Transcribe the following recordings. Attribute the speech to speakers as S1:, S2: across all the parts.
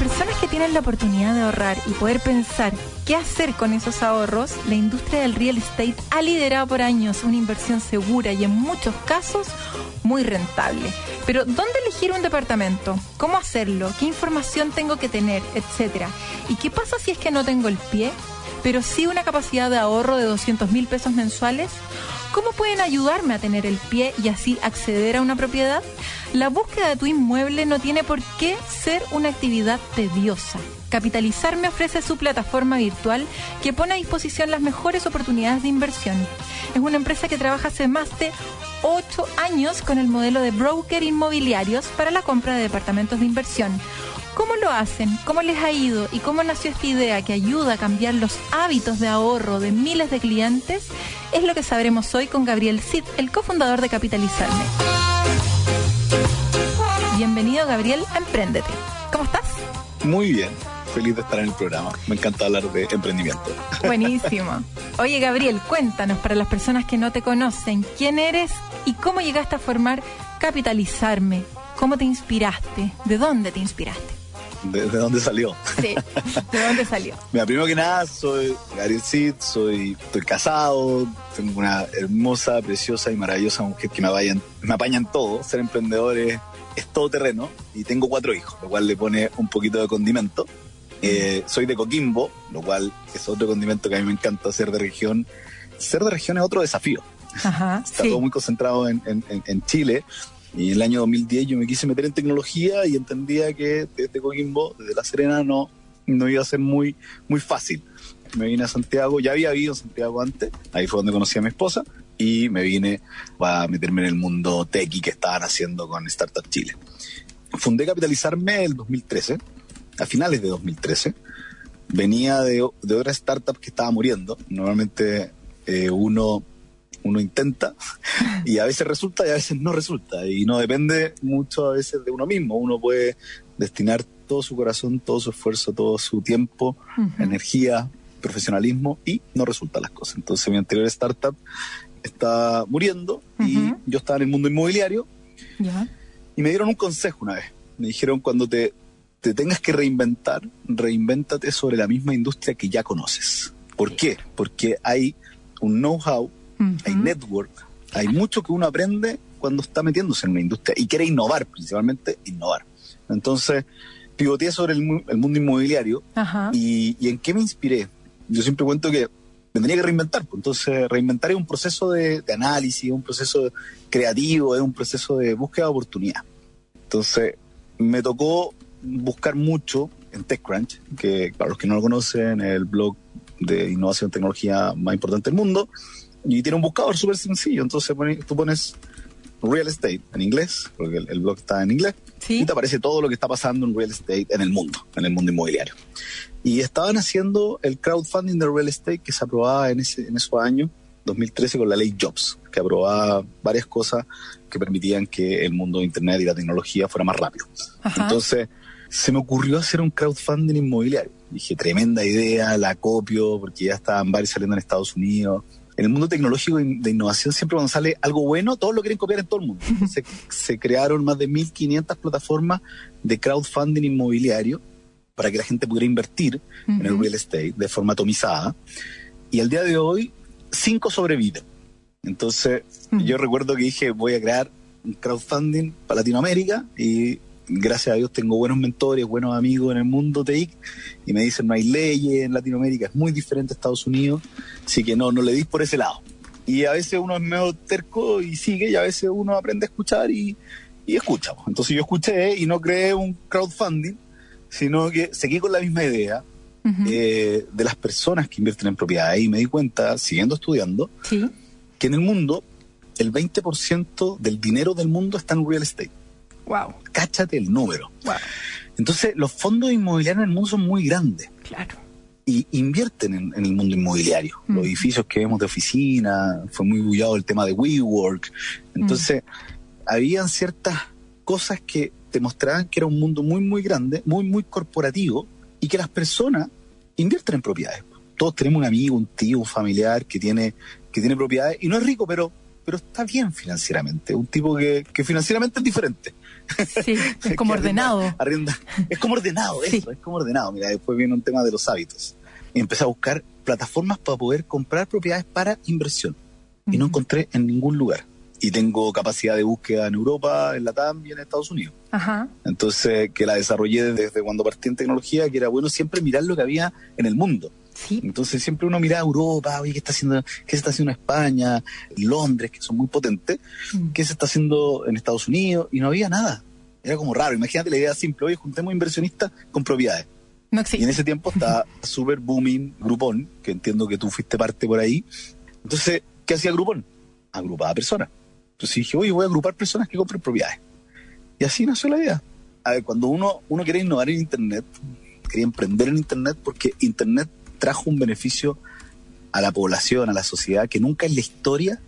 S1: Personas que tienen la oportunidad de ahorrar y poder pensar qué hacer con esos ahorros, la industria del real estate ha liderado por años una inversión segura y en muchos casos muy rentable. Pero ¿dónde elegir un departamento? ¿Cómo hacerlo? ¿Qué información tengo que tener? Etcétera. ¿Y qué pasa si es que no tengo el pie? Pero sí una capacidad de ahorro de 200 mil pesos mensuales. ¿Cómo pueden ayudarme a tener el pie y así acceder a una propiedad? La búsqueda de tu inmueble no tiene por qué ser una actividad tediosa. Capitalizar me ofrece su plataforma virtual que pone a disposición las mejores oportunidades de inversión. Es una empresa que trabaja hace más de ocho años con el modelo de broker inmobiliarios para la compra de departamentos de inversión. ¿Cómo lo hacen? ¿Cómo les ha ido? ¿Y cómo nació esta idea que ayuda a cambiar los hábitos de ahorro de miles de clientes? Es lo que sabremos hoy con Gabriel Cid, el cofundador de Capitalizarme. Bienvenido Gabriel a Emprendete. ¿Cómo estás?
S2: Muy bien, feliz de estar en el programa. Me encanta hablar de emprendimiento.
S1: Buenísimo. Oye Gabriel, cuéntanos para las personas que no te conocen, quién eres y cómo llegaste a formar Capitalizarme. ¿Cómo te inspiraste? ¿De dónde te inspiraste?
S2: ¿De, dónde salió?
S1: Sí, ¿de dónde salió?
S2: Mira, primero que nada, soy Gabriel Cid, soy, estoy casado, tengo una hermosa, preciosa y maravillosa mujer que me, vayan, me apañan todo. Ser emprendedor es, es todo terreno y tengo cuatro hijos, lo cual le pone un poquito de condimento. Eh, soy de Coquimbo, lo cual es otro condimento que a mí me encanta ser de región. Ser de región es otro desafío. Ajá, Está todo muy concentrado en, en, en Chile y en el año 2010 yo me quise meter en tecnología y entendía que desde Coquimbo, desde La Serena, no, no iba a ser muy, muy fácil. Me vine a Santiago, ya había vivido en Santiago antes, ahí fue donde conocí a mi esposa y me vine a meterme en el mundo y que estaban haciendo con Startup Chile. Fundé Capitalizarme el 2013, a finales de 2013. Venía de, de otra startup que estaba muriendo. Normalmente eh, uno uno intenta y a veces resulta y a veces no resulta. Y no depende mucho a veces de uno mismo. Uno puede destinar todo su corazón, todo su esfuerzo, todo su tiempo, energía, profesionalismo y no resultan las cosas. Entonces mi anterior startup está muriendo y yo estaba en el mundo inmobiliario y me dieron un consejo una vez. Me dijeron cuando te, te tengas que reinventar, reinvéntate sobre la misma industria que ya conoces. ¿Por qué? Porque hay un know-how hay network, hay mucho que uno aprende cuando está metiéndose en una industria y quiere innovar, principalmente innovar. Entonces, pivoteé sobre el, mundo inmobiliario y, en qué me inspiré. Yo siempre cuento que me tenía que reinventar, pues. entonces reinventar es un proceso de, de análisis, un proceso creativo, es un proceso de búsqueda de oportunidad. Entonces, me tocó buscar mucho en TechCrunch, que para los que no lo conocen, es el blog de innovación y tecnología más importante del mundo, y tiene un buscador súper sencillo. Entonces tú pones real estate en inglés, porque el, blog está en inglés, y te aparece todo lo que está pasando en real estate en el mundo, en el mundo inmobiliario. Y estaban haciendo el crowdfunding de real estate que se aprobaba en, ese, en esos años, 2013, con la ley Jobs, que aprobaba varias cosas que permitían que el mundo de Internet y la tecnología fuera más rápido. Entonces, se me ocurrió hacer un crowdfunding inmobiliario. Dije, tremenda idea, la copio, porque ya estaban varios saliendo en Estados Unidos en el mundo tecnológico de innovación siempre cuando sale algo bueno, todos lo quieren copiar en todo el mundo. se, crearon más de 1.500 plataformas de crowdfunding inmobiliario para que la gente pudiera invertir en el real estate de forma atomizada. Y al día de hoy, cinco sobreviven. Entonces, yo recuerdo que dije, voy a crear un crowdfunding para Latinoamérica y gracias a Dios tengo buenos mentores, buenos amigos en el mundo TIC y me dicen no hay leyes en Latinoamérica, es muy diferente a Estados Unidos, así que no, no le dis por ese lado. Y a veces uno es medio terco y sigue y a veces uno aprende a escuchar y, y escucha. Entonces yo escuché y no creé un crowdfunding, sino que seguí con la misma idea eh, de las personas que invierten en propiedades y me di cuenta, siguiendo estudiando, que en el mundo el 20% del dinero del mundo está en real estate
S1: Wow.
S2: Cáchate el número.
S1: Wow.
S2: Entonces, los fondos inmobiliarios en el mundo son muy grandes
S1: Claro.
S2: y invierten en, en el mundo inmobiliario.
S1: Mm.
S2: Los edificios que vemos de oficina, fue muy bullado el tema de WeWork. Entonces, habían ciertas cosas que te mostraban que era un mundo muy, muy grande, muy, muy corporativo y que las personas invierten en propiedades. Todos tenemos un amigo, un tío, un familiar que tiene, que tiene propiedades y no es rico, pero, pero está bien financieramente. Un tipo que, que financieramente es diferente.
S1: Sí, es como ordenado.
S2: arrienda- arrienda- es como ordenado,
S1: Sí.
S2: eso, es como ordenado. Mira, después viene un tema de los hábitos. Y empecé a buscar plataformas para poder comprar propiedades para inversión. Y no encontré en ningún lugar. Y tengo capacidad de búsqueda en Europa, en Latam y en Estados Unidos.
S1: Ajá.
S2: Entonces, que la desarrollé desde cuando partí en tecnología, que era bueno siempre mirar lo que había en el mundo.
S1: Sí.
S2: Entonces siempre uno miraba Europa, oye, ¿qué está haciendo, qué se está haciendo España, Londres, que son muy potentes,
S1: Mm.
S2: qué se está haciendo en Estados Unidos, y no había nada. Era como raro. Imagínate la idea simple, oye, juntemos inversionistas con propiedades.
S1: No
S2: Y en ese tiempo estaba super booming Groupon, que entiendo que tú fuiste parte por ahí. Entonces, ¿qué hacía Groupon? Agrupaba personas. Entonces dije, oye, voy a agrupar personas que compren propiedades. Y así nació la idea. A ver, cuando uno, uno quiere innovar en Internet, quería emprender en Internet porque Internet trajo un beneficio a la población, a la sociedad, que nunca en la historia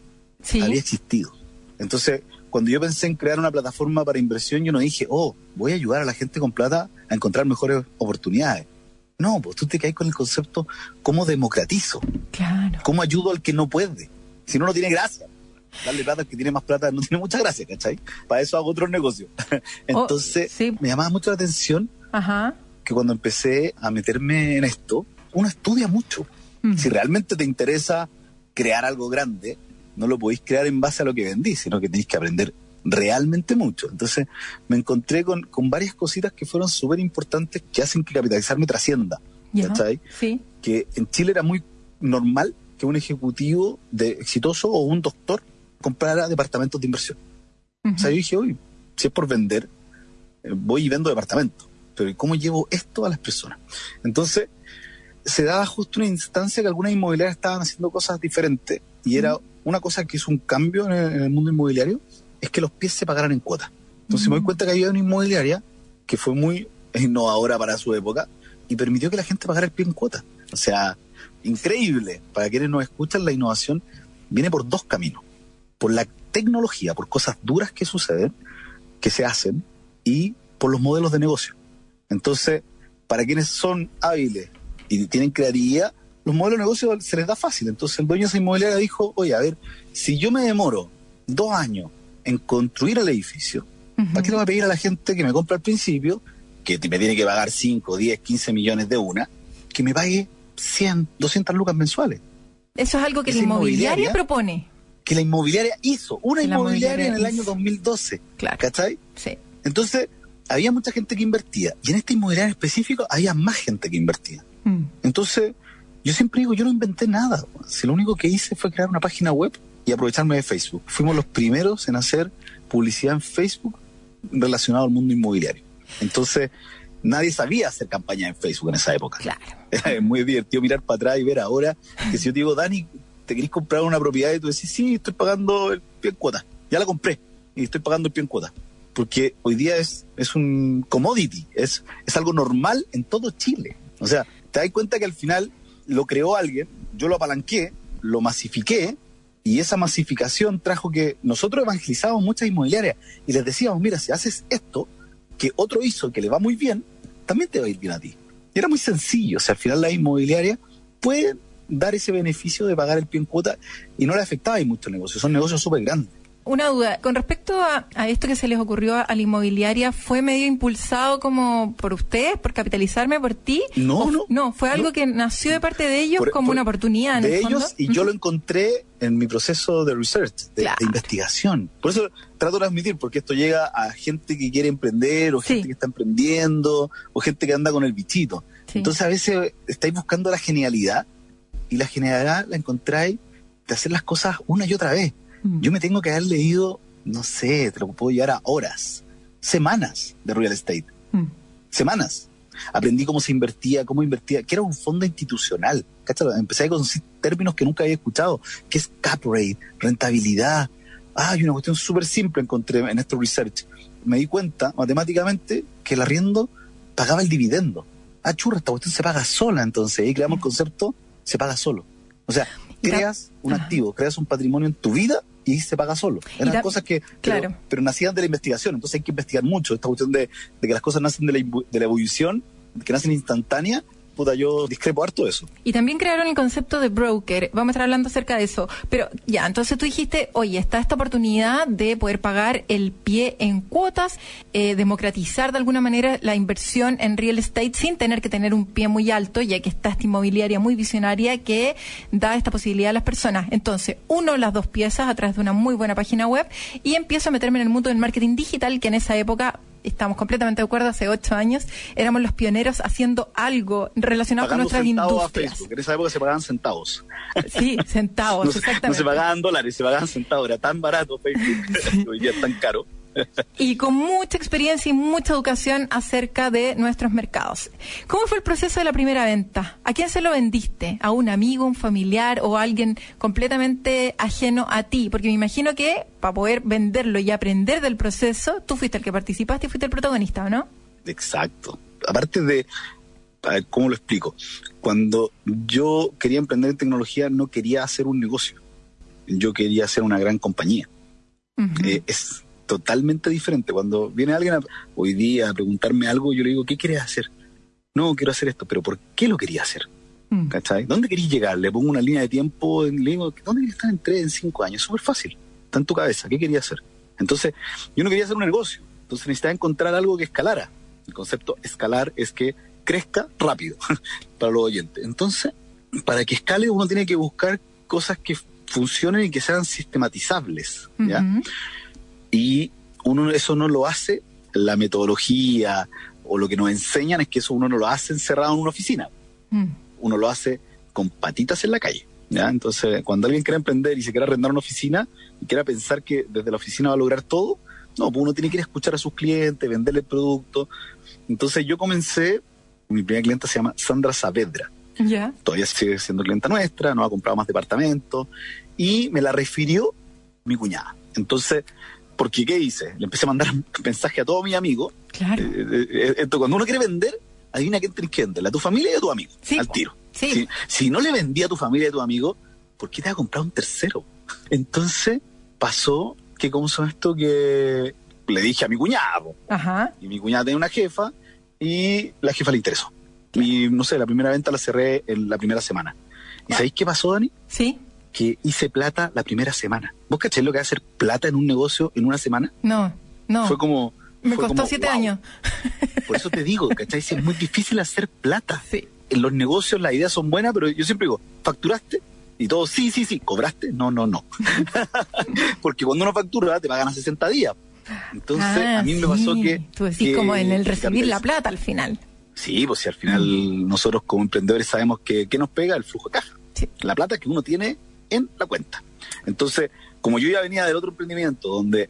S1: Sí.
S2: había existido. Entonces, cuando yo pensé en crear una plataforma para inversión, yo no dije, oh, voy a ayudar a la gente con plata a encontrar mejores oportunidades. No, pues tú te caes con el concepto, ¿cómo democratizo?
S1: Claro.
S2: ¿Cómo ayudo al que no puede? Si no, no tiene gracia. Darle plata al que tiene más plata no tiene mucha gracia, ¿cachai? Para eso hago otros negocios. Entonces,
S1: Oh, sí.
S2: me llamaba mucho la atención
S1: Ajá.
S2: que cuando empecé a meterme en esto, uno estudia mucho.
S1: Mm.
S2: Si realmente te interesa crear algo grande, no lo podéis crear en base a lo que vendí, sino que tenéis que aprender realmente mucho. Entonces me encontré con, con varias cositas que fueron súper importantes que hacen que capitalizarme trascienda.
S1: Ya.
S2: ¿Cachai?
S1: Sí.
S2: Que en Chile era muy normal que un ejecutivo de exitoso o un doctor comprara departamentos de inversión. O sea, yo dije, oye, si es por vender, eh, voy y vendo departamentos. Pero ¿y ¿cómo llevo esto a las personas? Entonces, se daba justo una instancia que algunas inmobiliarias estaban haciendo cosas diferentes. Y era una cosa que hizo un cambio en el, en el mundo inmobiliario, es que los pies se pagaran en cuotas. Entonces me doy cuenta que había una inmobiliaria que fue muy innovadora para su época y permitió que la gente pagara el pie en cuotas. O sea, increíble. Para quienes nos escuchan, la innovación viene por dos caminos. Por la tecnología, por cosas duras que suceden, que se hacen, y por los modelos de negocio. Entonces, para quienes son hábiles y tienen creatividad, los modelos de negocio se les da fácil. Entonces el dueño de esa inmobiliaria dijo, oye, a ver, si yo me demoro dos años en construir el edificio. ¿para qué le voy a pedir a la gente que me compra al principio, que me tiene que pagar 5, 10, 15 millones de una, que me pague 100, 200 lucas mensuales?
S1: Eso es algo que la inmobiliaria
S2: inmobiliaria-
S1: propone.
S2: Que la inmobiliaria hizo, una inmobiliaria en el año
S1: hizo.
S2: 2012,
S1: Claro.
S2: ¿cachai?
S1: Sí.
S2: Entonces, había mucha gente que invertía, y en esta inmobiliaria en específico había más gente que invertía.
S1: Mm.
S2: Entonces, yo siempre digo, yo no inventé nada. Si lo único que hice fue crear una página web y aprovecharme de Facebook. Fuimos los primeros en hacer publicidad en Facebook relacionado al mundo inmobiliario. Entonces, nadie sabía hacer campaña en Facebook en esa época.
S1: Claro.
S2: Era muy divertido mirar para atrás y ver ahora que si yo te digo, Dani, ¿te querés comprar una propiedad? Y tú decís, sí, estoy pagando el pie en cuota. Ya la compré y estoy pagando el pie en cuota. Porque hoy día es, es un commodity, es, es algo normal en todo Chile. O sea, te das cuenta que al final lo creó alguien, yo lo apalanqué, lo masifiqué, y esa masificación trajo que nosotros evangelizábamos muchas inmobiliarias y les decíamos, mira, si haces esto, que otro hizo que le va muy bien, también te va a ir bien a ti. Y era muy sencillo, o sea, al final la inmobiliaria puede dar ese beneficio de pagar el pie en cuota y no le afectaba ahí mucho el negocio, son negocios súper grandes.
S1: Una duda, con respecto a, a esto que se les ocurrió a, a la inmobiliaria, ¿fue medio impulsado como por ustedes, por capitalizarme, por ti?
S2: No,
S1: ¿O-
S2: no,
S1: No, fue algo
S2: no.
S1: que nació de parte de ellos
S2: Por-
S1: como
S2: por-
S1: una oportunidad en
S2: de
S1: el fondo.
S2: ellos y yo lo encontré en mi proceso de research, de,
S1: Claro.
S2: de investigación. Por eso trato de transmitir, porque esto llega a gente que quiere emprender, o
S1: Sí.
S2: gente que está emprendiendo, o gente que anda con el bichito.
S1: Sí.
S2: Entonces a veces estáis buscando la genialidad y la genialidad la encontráis de hacer las cosas una y otra vez.
S1: Mm.
S2: Yo me tengo que haber leído, no sé, te lo puedo llevar a horas, semanas de real estate,
S1: Mm.
S2: semanas. Aprendí cómo se invertía, cómo invertía, que era un fondo institucional. ¿Cachai? Empecé a conocer términos que nunca había escuchado, que es cap rate, rentabilidad. Ah, y una cuestión súper simple encontré en este research, me di cuenta matemáticamente que el arriendo pagaba el dividendo. Ah, churra, esta cuestión se paga sola, entonces ahí creamos el concepto, se paga solo. O sea, creas un activo, creas un patrimonio en tu vida y se paga solo. Eran cosas que, claro. pero, nacían de la investigación, entonces hay que investigar mucho. Esta cuestión de, de que las cosas nacen de la, de la evolución, que nacen instantánea, puta, yo discrepo harto de eso.
S1: Y también crearon el concepto de broker. Vamos a estar hablando acerca de eso. Pero ya, entonces tú dijiste, oye, está esta oportunidad de poder pagar el pie en cuotas, eh, democratizar de alguna manera la inversión en real estate sin tener que tener un pie muy alto, ya que está esta inmobiliaria muy visionaria que da esta posibilidad a las personas. Entonces, uno, las dos piezas a través de una muy buena página web y empiezo a meterme en el mundo del marketing digital, que en esa época estamos completamente de acuerdo, hace ocho años éramos los pioneros haciendo algo relacionado con nuestras industrias.
S2: En esa época se pagaban centavos.
S1: Sí, centavos,
S2: no,
S1: exactamente.
S2: No se pagaban dólares, se pagaban centavos. Era tan barato Facebook, hoy día es tan caro
S1: y con mucha experiencia y mucha educación acerca de nuestros mercados. ¿Cómo fue el proceso de la primera venta? ¿A quién se lo vendiste? ¿A un amigo, un familiar o a alguien completamente ajeno a ti? Porque me imagino que para poder venderlo y aprender del proceso, tú fuiste el que participaste y fuiste el protagonista, ¿o no?
S2: Exacto. Aparte de, ¿cómo lo explico? Cuando yo quería emprender en tecnología, no quería hacer un negocio. Yo quería hacer una gran compañía. Eh, es totalmente diferente. Cuando viene alguien hoy día a preguntarme algo, yo le digo, ¿qué quieres hacer? No, quiero hacer esto, pero ¿por qué lo quería hacer? Mm. ¿Cachai? ¿Dónde querís llegar? Le pongo una línea de tiempo, le digo, ¿dónde querés estar en tres, en cinco años? Súper fácil. Está en tu cabeza. ¿Qué quería hacer? Entonces, yo no quería hacer un negocio. Entonces necesitaba encontrar algo que escalara. El concepto escalar es que crezca rápido para los oyentes. Entonces, para que escale uno tiene que buscar cosas que funcionen y que sean sistematizables. ¿ya? Y uno eso no lo hace, la metodología o lo que nos enseñan es que eso uno no lo hace encerrado en una oficina. Mm. Uno lo hace con patitas en la calle. ¿ya? Entonces, cuando alguien quiere emprender y se quiere arrendar una oficina y quiera pensar que desde la oficina va a lograr todo, no, pues uno tiene que ir a escuchar a sus clientes, venderle el producto. Entonces yo comencé, mi primera clienta se llama Sandra Saavedra.
S1: Ya.
S2: Todavía sigue siendo clienta nuestra, no ha comprado más departamentos y me la refirió mi cuñada. Entonces, porque, ¿qué hice? Le empecé a mandar mensaje a todos mis amigos.
S1: Claro. Eh,
S2: eh, eh, entonces, cuando uno quiere vender, adivina quién tienes que venderle, a tu familia y a tu amigo.
S1: Sí.
S2: Al tiro.
S1: Sí.
S2: Si, no le vendía a tu familia y a tu amigo, ¿por qué te va a comprar un tercero? Entonces, pasó que, ¿cómo son esto? Que le dije a mi cuñado.
S1: Ajá.
S2: Y mi cuñada tenía una jefa y la jefa le interesó. Y no sé, la primera venta la cerré en la primera semana. ¿Y sabéis qué pasó, Dani?
S1: Sí
S2: que hice plata la primera semana. ¿Vos caché lo que es hacer plata en un negocio en una semana?
S1: No, no.
S2: Fue como...
S1: Me costó siete años.
S2: Por eso te digo, ¿cachai? Es muy difícil hacer plata.
S1: Sí.
S2: En los negocios las ideas son buenas, pero yo siempre digo, ¿facturaste? Y todo, sí, sí, sí, ¿cobraste? No, no, no. Porque cuando uno factura te pagan a 60 días. Entonces,
S1: ah,
S2: a mí me pasó que...
S1: Tú decís como en el recibir la plata al final.
S2: Sí, pues si al final nosotros como emprendedores sabemos que, que nos pega el flujo de caja.
S1: Sí.
S2: La plata que uno tiene en la cuenta. Entonces, como yo ya venía del otro emprendimiento donde,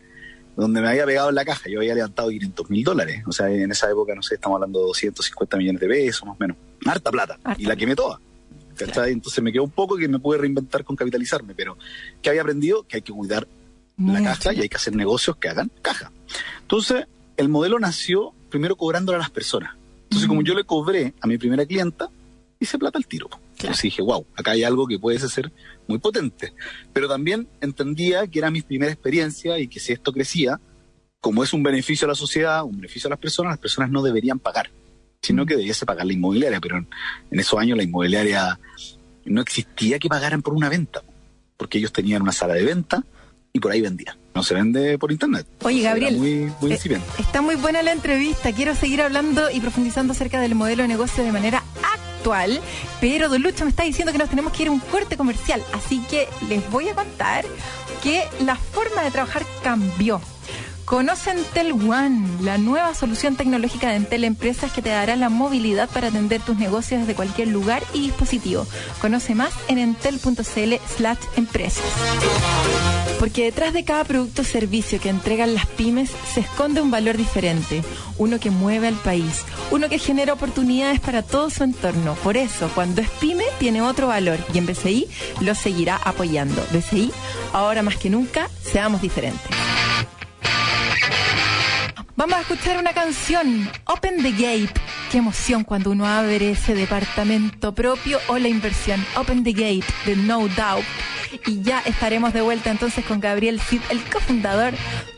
S2: donde me había pegado en la caja, yo había levantado 500 mil dólares, o sea, en esa época, no sé, estamos hablando de 250 millones de pesos, más o menos, harta plata, y la quemé toda. Entonces me quedó un poco que me pude reinventar con capitalizarme, pero que había aprendido que hay que cuidar la caja y hay que hacer negocios que hagan caja. Entonces, el modelo nació primero cobrándole a las personas. Entonces, como yo le cobré a mi primera clienta, hice plata al tiro. Entonces dije, wow, acá hay algo que puede ser muy potente. Pero también entendía que era mi primera experiencia y que si esto crecía, como es un beneficio a la sociedad, un beneficio a las personas, las personas no deberían pagar, sino que debiese pagar la inmobiliaria. Pero en, esos años la inmobiliaria no existía que pagaran por una venta, porque ellos tenían una sala de venta y por ahí vendían. No se vende por internet.
S1: Oye, Gabriel,
S2: muy, muy
S1: eh, está muy buena la entrevista. Quiero seguir hablando y profundizando acerca del modelo de negocio de manera pero Don me está diciendo que nos tenemos que ir a un corte comercial, así que les voy a contar que la forma de trabajar cambió. Conoce Entel One, la nueva solución tecnológica de Entel Empresas que te dará la movilidad para atender tus negocios desde cualquier lugar y dispositivo. Conoce más en entel.cl slash empresas. Porque detrás de cada producto o servicio que entregan las pymes se esconde un valor diferente, uno que mueve al país, uno que genera oportunidades para todo su entorno. Por eso, cuando es pyme, tiene otro valor y en BCI lo seguirá apoyando. BCI, ahora más que nunca, seamos diferentes.
S3: Vamos a escuchar una canción, Open the Gate. Qué emoción cuando uno abre ese departamento propio o la inversión. Open the Gate de No Doubt. Y ya estaremos de vuelta entonces con Gabriel Cid, el cofundador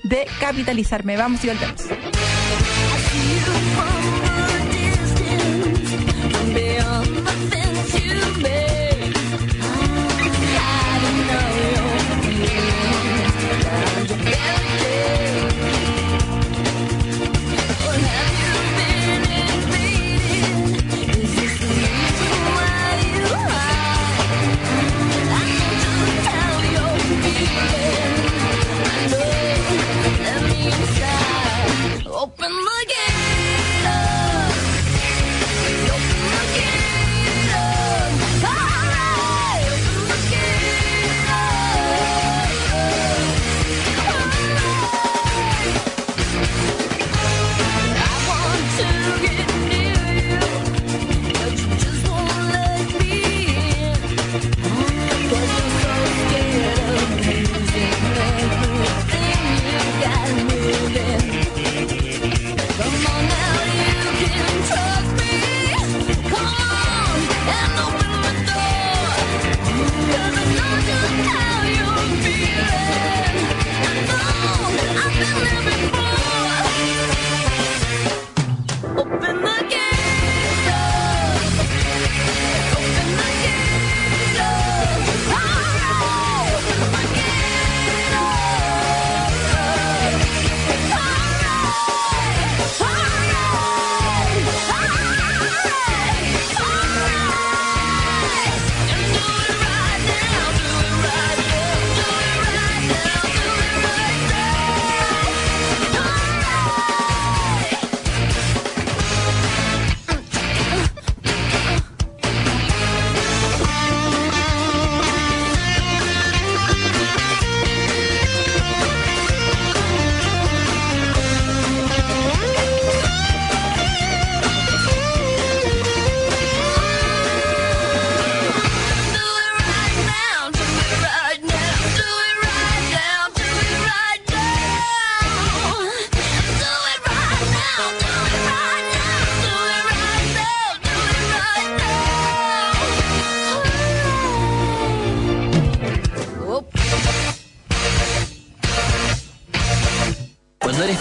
S3: de Capitalizarme. Vamos y volvemos.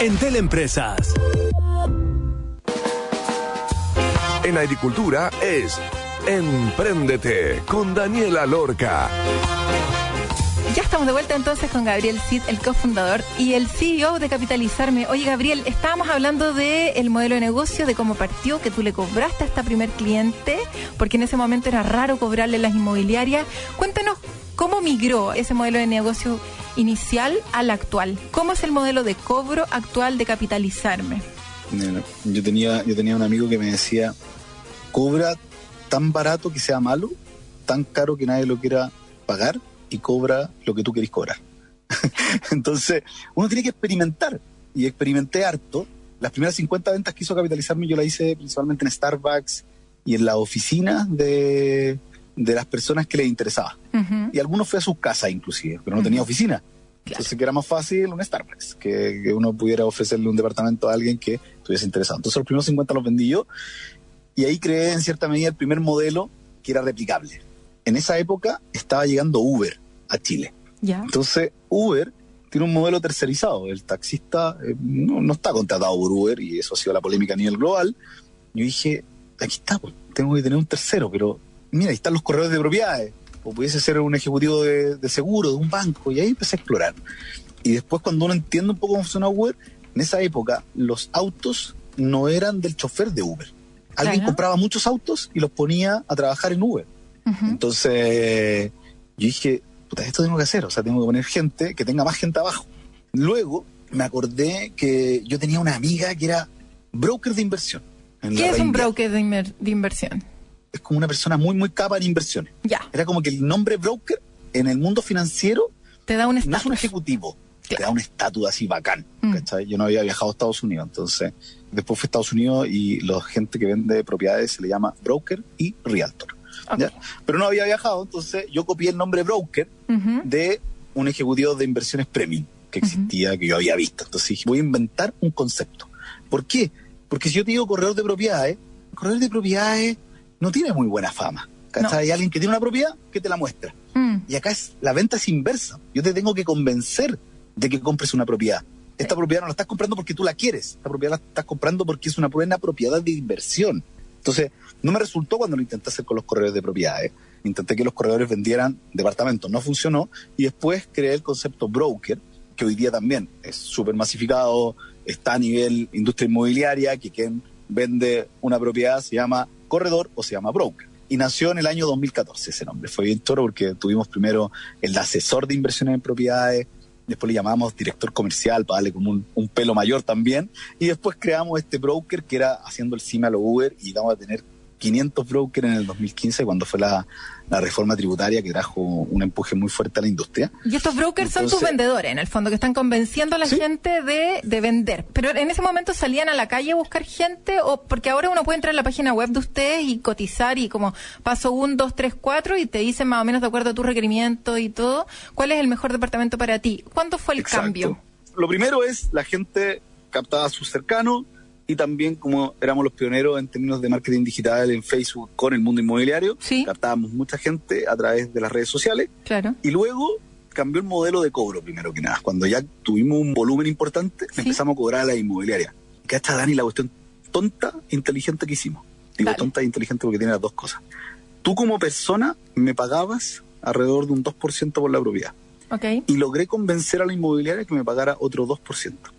S4: Entel Empresas.
S5: En agricultura es Emprendete con Daniela Lorca.
S3: Ya estamos de vuelta entonces con Gabriel Cid, el cofundador y el CEO de Capitalizarme. Oye, Gabriel, estábamos hablando del modelo de negocio, de cómo partió, que tú le cobraste a esta primer cliente, porque en ese momento era raro cobrarle las inmobiliarias. Cuéntanos cómo migró ese modelo de negocio inicial al actual. ¿Cómo es el modelo de cobro actual de capitalizarme?
S2: yo tenía, yo tenía un amigo que me decía, cobra tan barato que sea malo, tan caro que nadie lo quiera pagar y cobra lo que tú querés cobrar. Entonces, uno tiene que experimentar. Y experimenté harto. Las primeras 50 ventas que hizo capitalizarme yo la hice principalmente en Starbucks y en la oficina de, de las personas que les interesaba. Y algunos fue a su casa inclusive, pero no tenía oficina. Entonces que era más fácil un Starbucks, que, uno pudiera ofrecerle un departamento a alguien que estuviese interesado. Entonces los primeros 50 los vendí yo y ahí creé en cierta medida el primer modelo que era replicable. En esa época estaba llegando Uber a Chile. Entonces Uber tiene un modelo tercerizado. El taxista eh, no, no está contratado por Uber y eso ha sido la polémica a nivel global. Yo dije, aquí está, pues, tengo que tener un tercero, pero mira, ahí están los corredores de propiedades, o pudiese ser un ejecutivo de, de seguro, de un banco, y ahí empecé a explorar. Y después cuando uno entiende un poco cómo funciona Uber, en esa época los autos no eran del chofer de Uber. Alguien
S1: Claro.
S2: compraba muchos autos y los ponía a trabajar en Uber. Entonces yo dije, puta, esto tengo que hacer, o sea, tengo que poner gente que tenga más gente abajo. Luego me acordé que yo tenía una amiga que era broker de inversión.
S1: ¿Qué es un broker de, de inversión?
S2: Es como una persona muy, muy capa en inversiones.
S1: Ya,
S2: Era como que el nombre broker en el mundo financiero
S1: te da un
S2: no es un
S1: estatus.
S2: ejecutivo, te da un estatus así bacán.
S1: Mm.
S2: Yo no había viajado a Estados Unidos, entonces después fui a Estados Unidos y la gente que vende propiedades se le llama broker y realtor. Pero no había viajado, entonces yo copié el nombre broker de un ejecutivo de inversiones premium que existía, que yo había visto. Entonces dije, voy a inventar un concepto. ¿Por qué? Porque si yo te digo corredor de propiedades, corredor de propiedades no tiene muy buena fama.
S1: No.
S2: Hay alguien que tiene una propiedad que te la muestra.
S1: Mm,
S2: Y acá es, la venta es inversa. Yo te tengo que convencer de que compres una propiedad. Esta propiedad no la estás comprando porque tú la quieres. Esta propiedad la estás comprando porque es una buena propiedad de inversión. Entonces, no me resultó cuando lo intenté hacer con los corredores de propiedades. Intenté que los corredores vendieran departamentos. No funcionó. Y después creé el concepto broker, que hoy día también es súper masificado, está a nivel industria inmobiliaria, que quien vende una propiedad se llama corredor o se llama broker. Y nació en el año 2014 ese nombre. Fue bien choro porque tuvimos primero el asesor de inversiones en propiedades, después le llamamos director comercial para darle como un, pelo mayor también, y después creamos este broker que era haciendo el cima a lo Uber y llegamos a tener 500 brokers en el 2015 cuando fue la, la reforma tributaria que trajo un empuje muy fuerte a la industria.
S1: Y estos brokers son tus vendedores, en el fondo, que están convenciendo a la
S2: Sí.
S1: gente de, de vender. Pero en ese momento salían a la calle a buscar gente, o porque ahora uno puede entrar a la página web de ustedes y cotizar y como paso un, dos, tres, cuatro y te dicen más o menos de acuerdo a tus requerimientos y todo, cuál es el mejor departamento para ti. ¿Cuándo fue el
S2: Exacto.
S1: cambio?
S2: Lo primero es la gente captaba a sus cercanos y también como éramos los pioneros en términos de marketing digital en Facebook con el mundo inmobiliario,
S1: Sí.
S2: captábamos mucha gente a través de las redes sociales
S1: Claro.
S2: y luego cambió el modelo de cobro primero que nada. Cuando ya tuvimos un volumen importante,
S1: Sí.
S2: empezamos a cobrar a la inmobiliaria. Que está Dani la cuestión tonta, inteligente que hicimos. Digo
S1: Dale.
S2: tonta e inteligente porque tiene las dos cosas. Tú como persona me pagabas alrededor de un 2% por la propiedad y logré convencer a la inmobiliaria que me pagara otro 2%.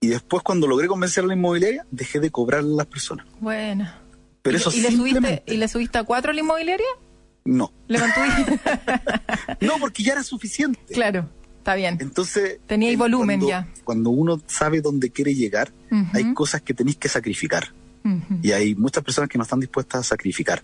S2: Y después cuando logré convencer a la inmobiliaria, dejé de cobrarle a las personas.
S1: Bueno.
S2: Pero
S1: ¿Y,
S2: eso
S1: y le subiste. ¿Y le subiste a cuatro a la inmobiliaria?
S2: No,
S1: ¿Le mantuviste?
S2: no, porque ya era suficiente.
S1: claro, está bien.
S2: Entonces...
S1: Tenía
S2: eh,
S1: volumen
S2: cuando-
S1: ya.
S2: Cuando uno sabe dónde quiere llegar, hay cosas que tenéis que sacrificar. Y hay muchas personas que no están dispuestas a sacrificar.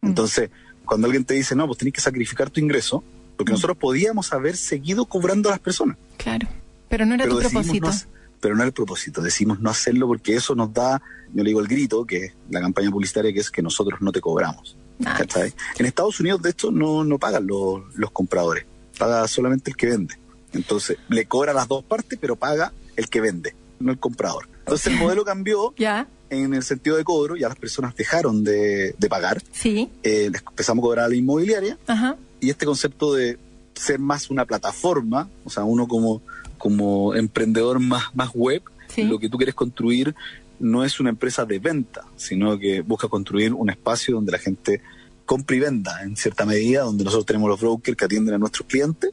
S1: Mm.
S2: Entonces, cuando alguien te dice, no, pues tenés que sacrificar tu ingreso,
S1: Mm.
S2: porque nosotros podíamos haber seguido cobrando a las personas.
S1: Claro. Pero no era
S2: pero
S1: tu propósito.
S2: no pero no era el propósito, decimos no hacerlo porque eso nos da, yo le digo el grito, que es la campaña publicitaria, que es que nosotros no te cobramos.
S1: Nice.
S2: ¿cachai? En Estados Unidos, de esto, no, no pagan los, los compradores, paga solamente el que vende. Entonces, le cobra las dos partes, pero paga el que vende, no el comprador. Entonces, el modelo cambió
S1: Ya,
S2: en el sentido de cobro, ya las personas dejaron de, de pagar,
S1: sí.
S2: eh, les empezamos a cobrar a la inmobiliaria,
S1: Ajá.
S2: y este concepto de ser más una plataforma, o sea, uno como, como emprendedor más, más web,
S1: Sí.
S2: lo que tú quieres construir no es una empresa de venta, sino que busca construir un espacio donde la gente compre y venda en cierta medida, donde nosotros tenemos los brokers que atienden a nuestros clientes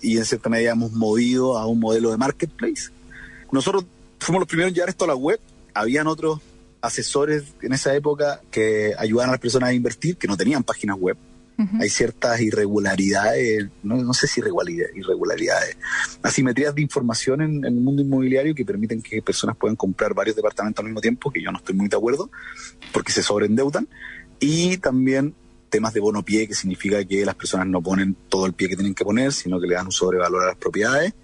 S2: y en cierta medida hemos movido a un modelo de marketplace. Nosotros fuimos los primeros en llevar esto a la web, habían otros asesores en esa época que ayudaban a las personas a invertir que no tenían páginas web Hay ciertas irregularidades, no, no sé si irregularidades, irregularidades, asimetrías de información en, en el mundo inmobiliario que permiten que personas puedan comprar varios departamentos al mismo tiempo, que yo no estoy muy de acuerdo, porque se sobreendeudan, y también temas de bono pie, que significa que las personas no ponen todo el pie que tienen que poner, sino que le dan un sobrevalor a las propiedades,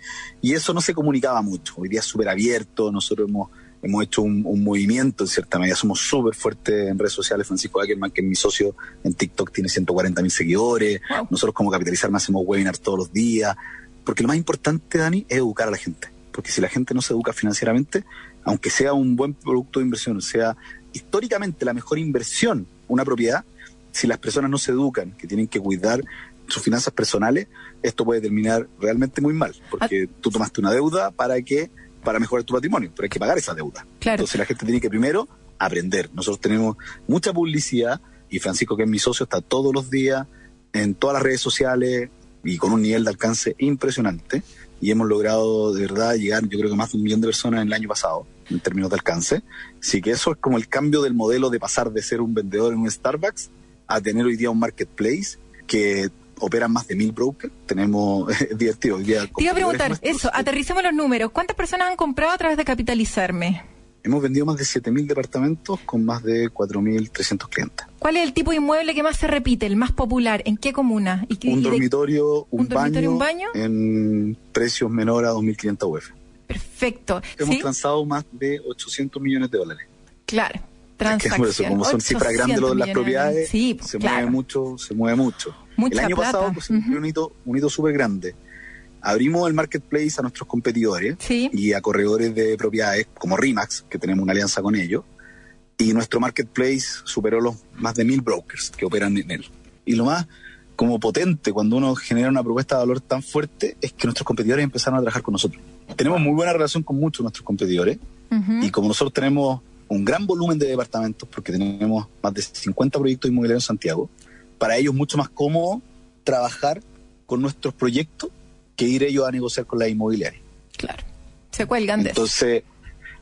S2: y eso no se comunicaba mucho, hoy día es súper abierto, nosotros hemos hemos hecho un, un movimiento en cierta medida, somos súper fuertes en redes sociales, Francisco Ackerman, que es mi socio en TikTok, tiene 140 mil seguidores,
S1: Wow.
S2: nosotros como Capitalizarme hacemos webinars todos los días, porque lo más importante, Dani, es educar a la gente, porque si la gente no se educa financieramente, aunque sea un buen producto de inversión, sea históricamente la mejor inversión, una propiedad, si las personas no se educan, que tienen que cuidar sus finanzas personales, esto puede terminar realmente muy mal, porque tú tomaste una deuda para que para mejorar tu patrimonio, pero hay que pagar esa deuda. Entonces la gente tiene que primero aprender. Nosotros tenemos mucha publicidad y Francisco, que es mi socio, está todos los días en todas las redes sociales y con un nivel de alcance impresionante. Y hemos logrado de verdad llegar, yo creo que más de un millón de personas en el año pasado, en términos de alcance. Así que eso es como el cambio del modelo de pasar de ser un vendedor en un Starbucks a tener hoy día un marketplace que operan más de mil brokers. Tenemos, es divertido. Día
S1: Te iba a preguntar, eso, aterricemos los números. ¿Cuántas personas han comprado a través de Capitalizarme?
S2: Hemos vendido más de 7.000 departamentos con más de 4.300 clientes.
S1: ¿Cuál es el tipo de inmueble que más se repite, el más popular? ¿En qué comuna?
S2: ¿Y un, dormitorio, un, baño, un baño en precios menor a 2.500 UF.
S1: Perfecto.
S2: Hemos lanzado más de 800 millones de dólares.
S1: Claro. Transacción.
S2: como son cifras grandes de las propiedades, se mueve mucho, se mueve mucho. el año pasado pues, un hito, un hito súper grande abrimos el marketplace a nuestros competidores y a corredores de propiedades como Rimax, que tenemos una alianza con ellos, y nuestro marketplace superó los más de mil brokers que operan en él. Y lo más como potente cuando uno genera una propuesta de valor tan fuerte es que nuestros competidores empezaron a trabajar con nosotros. Tenemos muy buena relación con muchos de nuestros competidores y como nosotros tenemos un gran volumen de departamentos, porque tenemos más de 50 proyectos inmobiliarios en Santiago, para ellos es mucho más cómodo trabajar con nuestros proyectos que ir ellos a negociar con la inmobiliaria.
S1: Claro, se cuelgan de
S2: Entonces,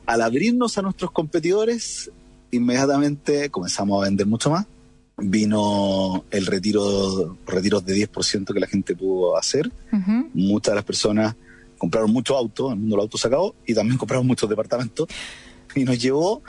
S2: al abrirnos a nuestros competidores, inmediatamente comenzamos a vender mucho más. Vino el retiro, retiros de 10% que la gente pudo hacer. Muchas de las personas compraron muchos autos, el mundo del auto se acabó, y también compraron muchos departamentos. Y nos llevó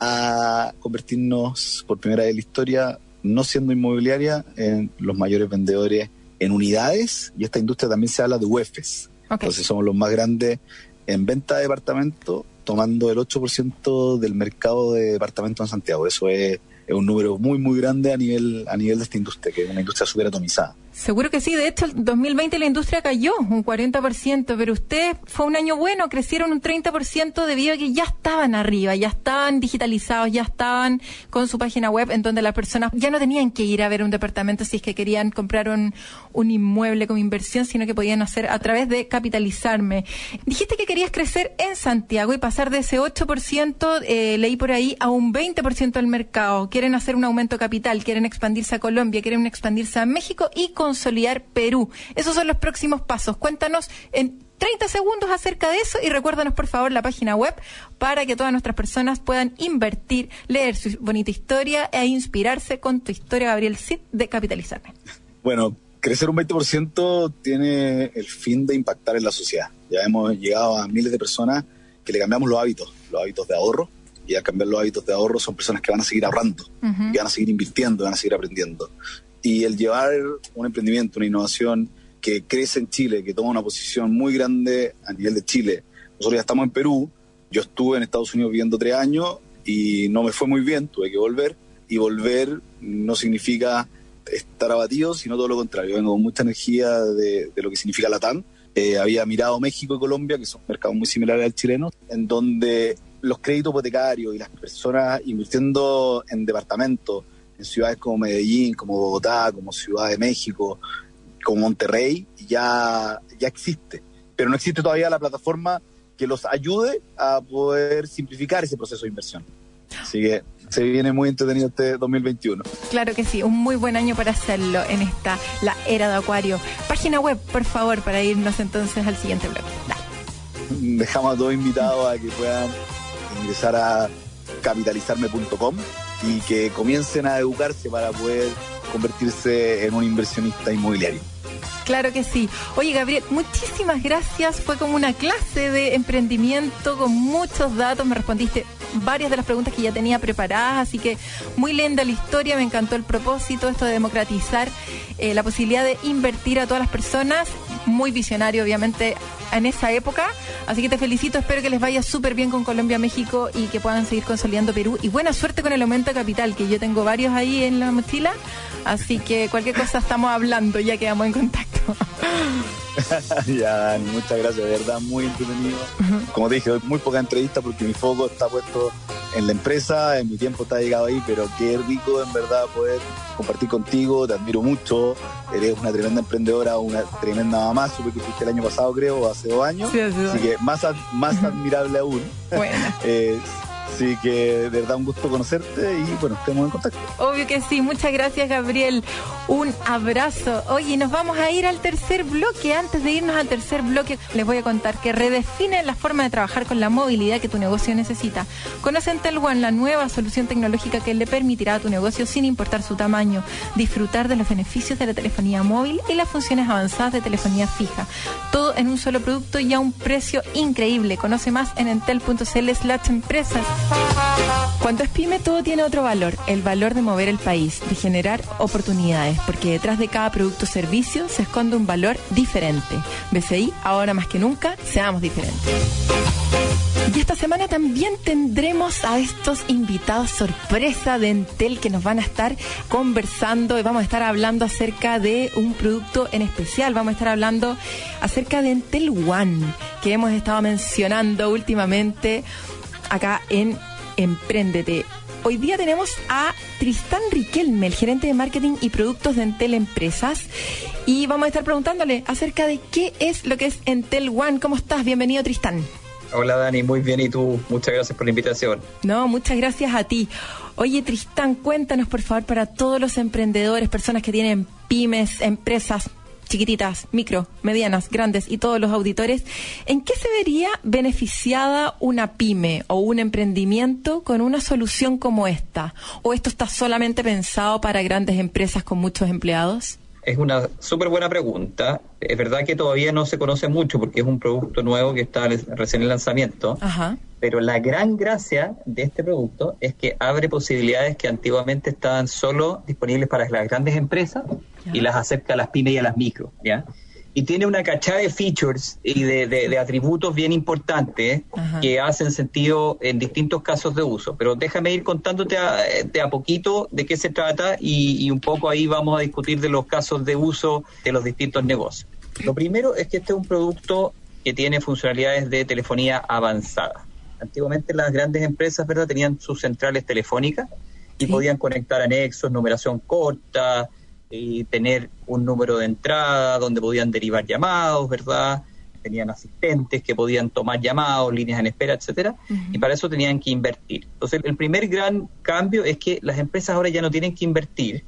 S2: a convertirnos por primera vez en la historia, no siendo inmobiliaria, en los mayores vendedores en unidades y esta industria también se habla de UEFs. Entonces somos los más grandes en venta de departamentos, tomando el 8% del mercado de departamentos en Santiago. Eso es, es, un número muy, muy grande a nivel, a nivel de esta industria, que es una industria súper atomizada.
S1: Seguro que sí. De hecho, el 2020 la industria cayó un 40%, pero usted fue un año bueno, crecieron un 30% debido a que ya estaban arriba, ya estaban digitalizados, ya estaban con su página web en donde las personas ya no tenían que ir a ver un departamento si es que querían comprar un, inmueble como inversión, sino que podían hacer a través de capitalizarme. Dijiste que querías crecer en Santiago y pasar de ese 8%, eh, leí por ahí, a un 20% del mercado. Quieren hacer un aumento capital, quieren expandirse a Colombia, quieren expandirse a México y consolidar Perú. Esos son los próximos pasos. Cuéntanos en 30 segundos acerca de eso y recuérdanos por favor la página web para que todas nuestras personas puedan invertir, leer su bonita historia e inspirarse con tu historia, Gabriel Cid, de Capitalizarme.
S2: Bueno, crecer un 20% tiene el fin de impactar en la sociedad. Ya hemos llegado a miles de personas que le cambiamos los hábitos, los hábitos de ahorro, y al cambiar los hábitos de ahorro son personas que van a seguir ahorrando, que van a seguir invirtiendo, van a seguir aprendiendo y el llevar un emprendimiento, una innovación que crece en Chile, que toma una posición muy grande a nivel de Chile. Nosotros ya estamos en Perú, yo estuve en Estados Unidos viviendo tres años y no me fue muy bien, tuve que volver y volver no significa estar abatido, sino todo lo contrario. Vengo con mucha energía de, lo que significa la TAN. Eh, había mirado México y Colombia, que son mercados muy similares al chileno, en donde los créditos hipotecarios y las personas invirtiendo en departamentos en ciudades como Medellín, como Bogotá, como Ciudad de México, como Monterrey, ya, ya existe. Pero no existe todavía la plataforma que los ayude a poder simplificar ese proceso de inversión. Así que se viene muy entretenido este 2021.
S1: Claro que sí, un muy buen año para hacerlo en esta, la era de Acuario. Página web, por favor, para irnos entonces al siguiente bloque.
S2: Dejamos a todos invitados a que puedan ingresar a capitalizarme.com y que comiencen a educarse para poder convertirse en un inversionista inmobiliario.
S1: Claro que sí. Oye, Gabriel, muchísimas gracias. Fue como una clase de emprendimiento con muchos datos. Me respondiste varias de las preguntas que ya tenía preparadas, así que muy linda la historia. Me encantó el propósito, esto de democratizar eh, la posibilidad de invertir a todas las personas. Muy visionario, obviamente, en esa época. Así que te felicito, espero que les vaya súper bien con Colombia, México y que puedan seguir consolidando Perú. Y buena suerte con el aumento de capital, que yo tengo varios ahí en la mochila. Así que cualquier cosa estamos hablando, ya quedamos en contacto.
S2: ya, muchas gracias, de verdad, muy entretenido. Como te dije, muy poca entrevista porque mi foco está puesto en la empresa, en mi tiempo está llegado ahí, pero qué rico en verdad poder compartir contigo, te admiro mucho, eres una tremenda emprendedora, una tremenda mamá, supe que fuiste el año pasado creo, o hace dos años, así que más, más admirable aún. Bueno. Eh, Así que de verdad un gusto conocerte y bueno, estemos en contacto.
S1: Obvio que sí, muchas gracias Gabriel. Un abrazo. Oye, nos vamos a ir al tercer bloque. Antes de irnos al tercer bloque, les voy a contar que redefine la forma de trabajar con la movilidad que tu negocio necesita. Conoce en One la nueva solución tecnológica que le permitirá a tu negocio, sin importar su tamaño, disfrutar de los beneficios de la telefonía móvil y las funciones avanzadas de telefonía fija. Todo en un solo producto y a un precio increíble. Conoce más en entel.cl slash empresas. Cuando es pyme todo tiene otro valor, el valor de mover el país, de generar oportunidades, porque detrás de cada producto o servicio se esconde un valor diferente. BCI, ahora más que nunca, seamos diferentes. Y esta semana también tendremos a estos invitados sorpresa de Entel que nos van a estar conversando y vamos a estar hablando acerca de un producto en especial. Vamos a estar hablando acerca de Entel One, que hemos estado mencionando últimamente acá en Emprendete. Hoy día tenemos a Tristán Riquelme, el gerente de marketing y productos de Entel Empresas. Y vamos a estar preguntándole acerca de qué es lo que es Entel One. ¿Cómo estás? Bienvenido, Tristán.
S6: Hola, Dani. Muy bien. ¿Y tú? Muchas gracias por la invitación.
S1: No, muchas gracias a ti. Oye, Tristán, cuéntanos, por favor, para todos los emprendedores, personas que tienen pymes, empresas, chiquititas, micro, medianas, grandes y todos los auditores, ¿en qué se vería beneficiada una pyme o un emprendimiento con una solución como esta? ¿O esto está solamente pensado para grandes empresas con muchos empleados?
S6: Es una súper buena pregunta. Es verdad que todavía no se conoce mucho porque es un producto nuevo que está recién en lanzamiento. Pero la gran gracia de este producto es que abre posibilidades que antiguamente estaban solo disponibles para las grandes empresas y las acerca a las pymes y a las micro, ¿ya? Y tiene una cachada de features y de, atributos bien importantes que hacen sentido en distintos casos de uso. Pero déjame ir contándote de a poquito de qué se trata y, y un poco ahí vamos a discutir de los casos de uso de los distintos negocios. Lo primero es que este es un producto que tiene funcionalidades de telefonía avanzada. Antiguamente las grandes empresas, ¿verdad?, tenían sus centrales telefónicas y podían conectar anexos, numeración corta, y tener un número de entrada donde podían derivar llamados, ¿verdad? Tenían asistentes que podían tomar llamados, líneas en espera, etcétera, y para eso tenían que invertir. Entonces, el primer gran cambio es que las empresas ahora ya no tienen que invertir.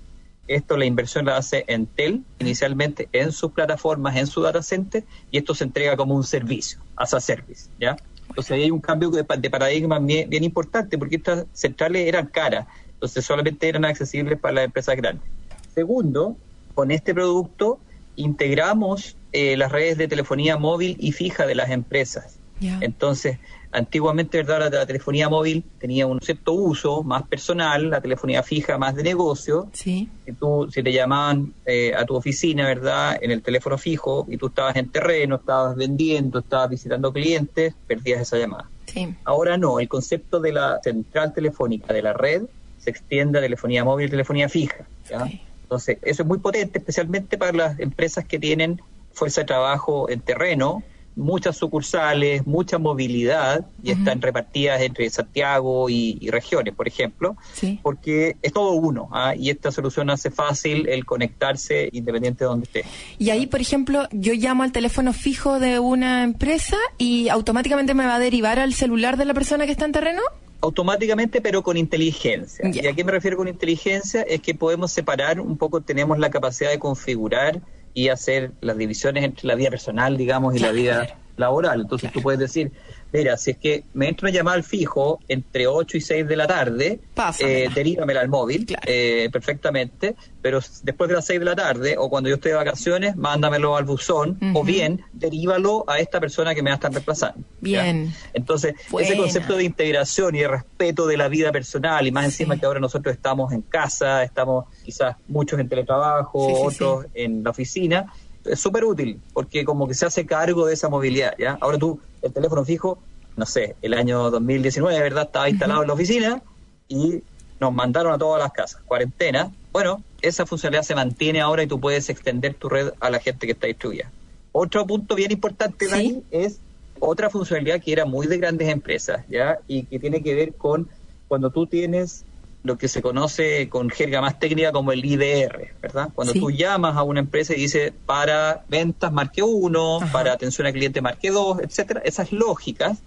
S6: Esto la inversión la hace Entel inicialmente en sus plataformas, en su data center, y esto se entrega como un servicio, as a service, ¿ya? Entonces ahí hay un cambio de, paradigma bien, bien importante porque estas centrales eran caras, entonces solamente eran accesibles para las empresas grandes. Segundo, con este producto integramos eh, las redes de telefonía móvil y fija de las empresas. Entonces, antiguamente, ¿verdad? La, telefonía móvil tenía un cierto uso más personal, la telefonía fija más de negocio. Sí. Si, tú, si te llamaban eh, a tu oficina, ¿verdad? En el teléfono fijo y tú estabas en terreno, estabas vendiendo, estabas visitando clientes, perdías esa llamada. Sí. Ahora no, el concepto de la central telefónica de la red se extiende a telefonía móvil y telefonía fija. ¿ya? Entonces, eso es muy potente, especialmente para las empresas que tienen fuerza de trabajo en terreno, muchas sucursales, mucha movilidad y están repartidas entre Santiago y, regiones, por ejemplo, porque es todo uno ¿ah? y esta solución hace fácil el conectarse independiente de donde esté.
S1: Y ahí, por ejemplo, yo llamo al teléfono fijo de una empresa y automáticamente me va a derivar al celular de la persona que está en terreno
S6: automáticamente, pero con inteligencia. ¿Y a qué me refiero con inteligencia? Es que podemos separar un poco, tenemos la capacidad de configurar y hacer las divisiones entre la vida personal, digamos, y la vida laboral. Entonces tú puedes decir, mira, si es que me entra una llamada al fijo entre 8 y 6 de la tarde, eh, derívamela al móvil eh, perfectamente, pero después de las 6 de la tarde o cuando yo estoy de vacaciones, mándamelo al buzón o bien derívalo a esta persona que me va a estar reemplazando.
S1: Bien.
S6: Entonces, ese concepto de integración y de respeto de la vida personal y más encima que ahora nosotros estamos en casa, estamos quizás muchos en teletrabajo, otros en la oficina, es súper útil porque como que se hace cargo de esa movilidad, ¿ya? Ahora tú, el teléfono fijo, no sé, el año 2019, ¿verdad? Estaba instalado en la oficina y nos mandaron a todas las casas, cuarentena. Bueno, esa funcionalidad se mantiene ahora y tú puedes extender tu red a la gente que está distribuida. Otro punto bien importante, Dani, es otra funcionalidad que era muy de grandes empresas, ¿ya? Y que tiene que ver con cuando tú tienes lo que se conoce con jerga más técnica como el IDR, ¿verdad? Cuando tú llamas a una empresa y dices para ventas marque 1, para atención al cliente marque 2, etcétera, esas lógicas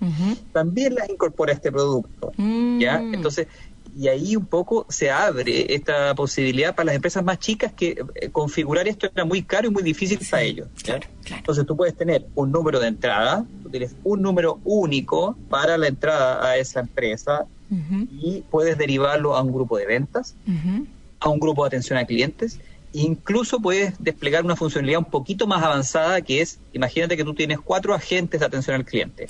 S6: también las incorpora este producto, ¿ya? Mm. Entonces, y ahí un poco se abre esta posibilidad para las empresas más chicas que eh, configurar esto era muy caro y muy difícil para ellos. Entonces tú puedes tener un número de entrada, tú tienes un número único para la entrada a esa empresa y puedes derivarlo a un grupo de ventas, a un grupo de atención a clientes. Incluso puedes desplegar una funcionalidad un poquito más avanzada que es, imagínate que tú tienes cuatro agentes de atención al cliente,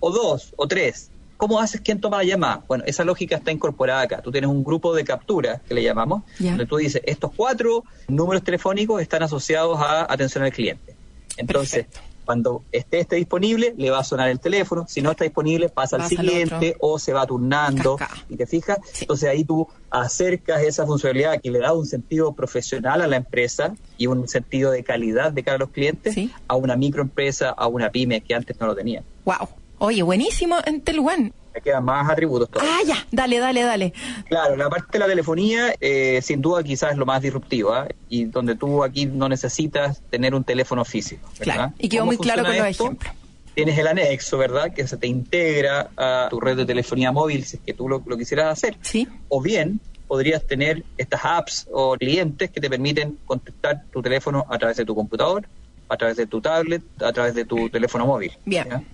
S6: o dos, o tres, ¿Cómo haces quién toma la llamada? Bueno, esa lógica está incorporada acá. Tú tienes un grupo de captura, que le llamamos, donde tú dices, estos cuatro números telefónicos están asociados a atención al cliente. Entonces, cuando esté, esté disponible, le va a sonar el teléfono. Si no está disponible, pasa, al siguiente o se va turnando. ¿Y te fijas? Entonces ahí tú acercas esa funcionalidad que le da un sentido profesional a la empresa y un sentido de calidad de cara a los clientes a una microempresa, a una pyme que antes no lo tenía.
S1: ¡Wow! Oye, buenísimo en Teluán.
S6: Me quedan más atributos todavía.
S1: Ah, ya, dale, dale, dale.
S6: Claro, la parte de la telefonía, eh, sin duda quizás es lo más disruptivo, ¿eh? y donde tú aquí no necesitas tener un teléfono físico.
S1: Claro, y quedó muy claro con los ejemplos.
S6: Tienes el anexo, ¿verdad? Que se te integra a tu red de telefonía móvil si es que tú lo, lo quisieras hacer.
S1: Sí.
S6: O bien podrías tener estas apps o clientes que te permiten contactar tu teléfono a través de tu computador, a través de tu tablet, a través de tu teléfono móvil.
S1: Bien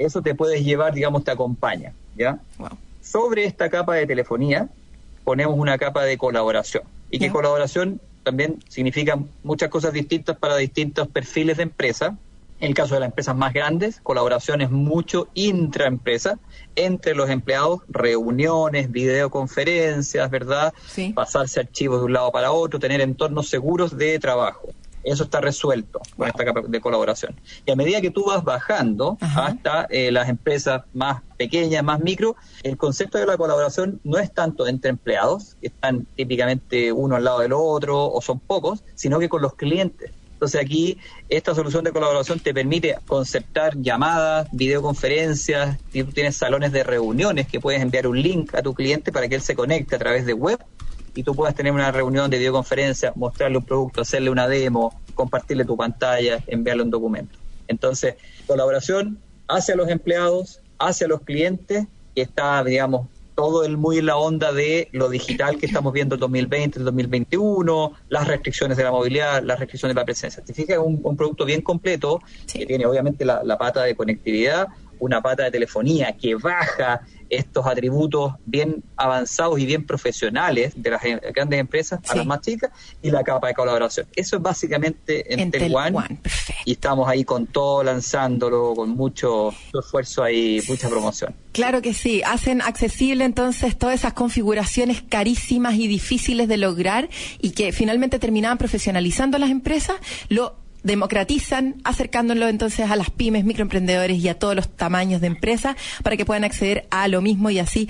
S6: eso te puedes llevar, digamos, te acompaña, ¿ya? Sobre esta capa de telefonía ponemos una capa de colaboración. Y que colaboración también significa muchas cosas distintas para distintos perfiles de empresa. En el caso de las empresas más grandes, colaboración es mucho intraempresa, entre los empleados, reuniones, videoconferencias, ¿verdad? Pasarse archivos de un lado para otro, tener entornos seguros de trabajo. Eso está resuelto con esta capa de colaboración. Y a medida que tú vas bajando hasta eh, las empresas más pequeñas, más micro, el concepto de la colaboración no es tanto entre empleados, que están típicamente uno al lado del otro o son pocos, sino que con los clientes. Entonces aquí esta solución de colaboración te permite conceptar llamadas, videoconferencias, tú tienes salones de reuniones que puedes enviar un link a tu cliente para que él se conecte a través de web y tú puedas tener una reunión de videoconferencia, mostrarle un producto, hacerle una demo, compartirle tu pantalla, enviarle un documento. Entonces, colaboración hacia los empleados, hacia los clientes, que está, digamos, todo el muy en la onda de lo digital que estamos viendo en 2020, en 2021, las restricciones de la movilidad, las restricciones de la presencia. Te fijas, es un, producto bien completo que tiene obviamente la, pata de conectividad, una pata de telefonía que baja estos atributos bien avanzados y bien profesionales de las grandes empresas a las más chicas y la capa de colaboración. Eso es básicamente en, en y estamos ahí con todo lanzándolo, con mucho esfuerzo y mucha promoción.
S1: Claro que sí, hacen accesible entonces todas esas configuraciones carísimas y difíciles de lograr y que finalmente terminaban profesionalizando las empresas, lo democratizan, acercándolo entonces a las pymes, microemprendedores y a todos los tamaños de empresas para que puedan acceder a lo mismo y así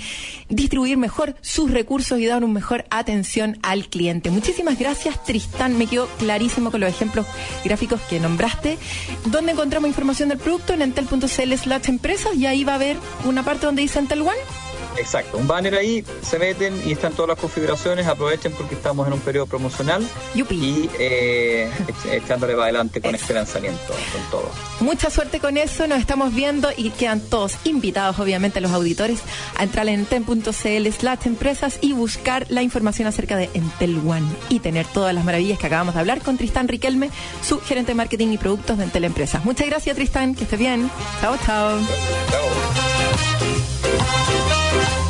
S1: distribuir mejor sus recursos y dar una mejor atención al cliente. Muchísimas gracias, Tristán. Me quedó clarísimo con los ejemplos gráficos que nombraste. ¿Dónde encontramos información del producto? En entel.cl slash empresas y ahí va a haber una parte donde dice Entel One.
S6: Exacto, un banner ahí, se meten y están todas las configuraciones, aprovechen porque estamos en un periodo promocional y eh, echándole para adelante con este lanzamiento, con todo.
S1: Mucha suerte con eso, nos estamos viendo y quedan todos invitados, obviamente, los auditores a entrar en enten.cl slash empresas y buscar la información acerca de Entel One y tener todas las maravillas que acabamos de hablar con Tristán Riquelme, su gerente de marketing y productos de Entel Empresas. Muchas gracias, Tristán, que esté bien. Chao, chao. Chao. Thank you.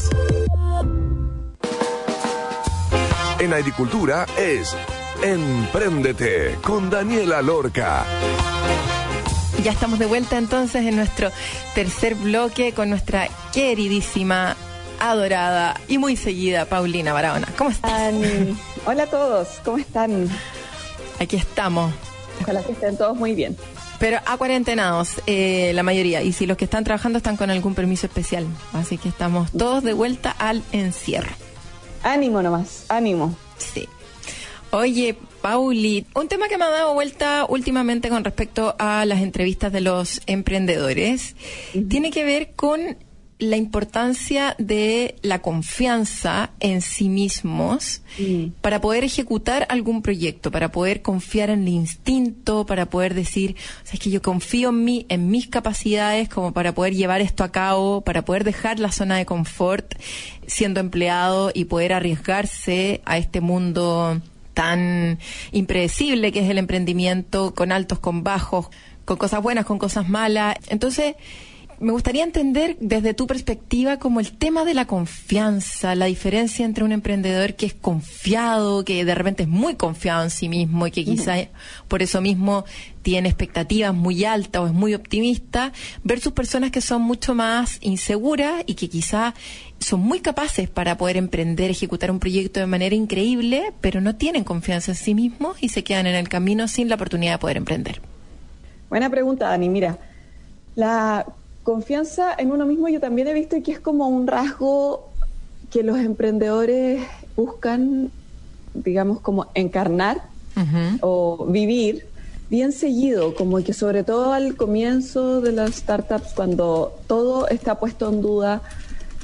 S5: En agricultura es Empréndete con Daniela Lorca.
S1: Ya estamos de vuelta entonces en nuestro tercer bloque con nuestra queridísima, adorada y muy seguida Paulina Barahona. ¿Cómo están?
S7: Hola a todos, ¿cómo están?
S1: Aquí estamos.
S7: Ojalá que estén todos muy bien.
S1: Pero a cuarentenados, eh, la mayoría. Y si los que están trabajando están con algún permiso especial. Así que estamos todos de vuelta al encierro.
S7: Ánimo nomás, ánimo.
S1: Sí. Oye, Pauli, un tema que me ha dado vuelta últimamente con respecto a las entrevistas de los emprendedores tiene que ver con la importancia de la confianza en sí mismos para poder ejecutar algún proyecto, para poder confiar en el instinto, para poder decir, es que yo confío en mí, en mis capacidades, como para poder llevar esto a cabo, para poder dejar la zona de confort siendo empleado y poder arriesgarse a este mundo tan impredecible que es el emprendimiento, con altos, con bajos, con cosas buenas, con cosas malas. Entonces, me gustaría entender desde tu perspectiva como el tema de la confianza, la diferencia entre un emprendedor que es confiado, que de repente es muy confiado en sí mismo y que quizá por eso mismo tiene expectativas muy altas o es muy optimista, versus personas que son mucho más inseguras y que quizá son muy capaces para poder emprender, ejecutar un proyecto de manera increíble, pero no tienen confianza en sí mismos y se quedan en el camino sin la oportunidad de poder emprender.
S7: Buena pregunta, Dani. Mira, la confianza en uno mismo yo también he visto que es como un rasgo que los emprendedores buscan, digamos, como encarnar o vivir bien seguido, como que sobre todo al comienzo de las startups, cuando todo está puesto en duda,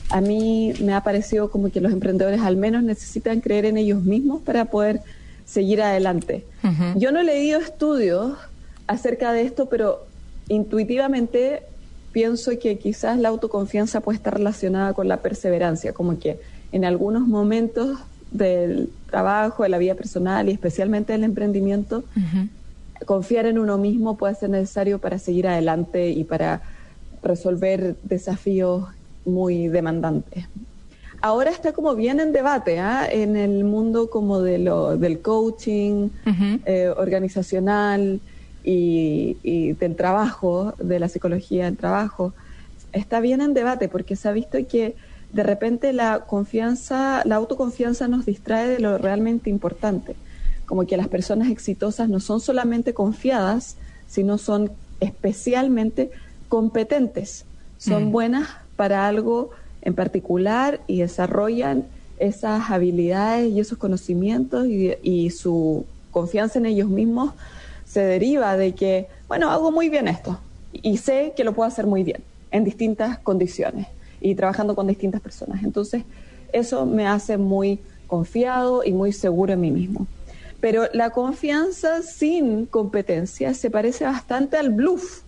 S7: a mí me ha parecido como que los emprendedores al menos necesitan creer en ellos mismos para poder seguir adelante. Yo no he leído estudios acerca de esto, pero intuitivamente pienso que quizás la autoconfianza puede estar relacionada con la perseverancia, como que en algunos momentos del trabajo, de la vida personal y especialmente del emprendimiento, confiar en uno mismo puede ser necesario para seguir adelante y para resolver desafíos muy demandantes. Ahora está como bien en debate ¿ah? en el mundo como de lo, del coaching eh, organizacional y, del trabajo, de la psicología del trabajo. Está bien en debate porque se ha visto que de repente la confianza, la autoconfianza nos distrae de lo realmente importante. Como que las personas exitosas no son solamente confiadas, sino son especialmente competentes. Son mm. buenas para algo en particular y desarrollan esas habilidades y esos conocimientos y, su confianza en ellos mismos se deriva de que, bueno, hago muy bien esto y sé que lo puedo hacer muy bien en distintas condiciones y trabajando con distintas personas. Entonces, eso me hace muy confiado y muy seguro en mí mismo. Pero la confianza sin competencia se parece bastante al bluff.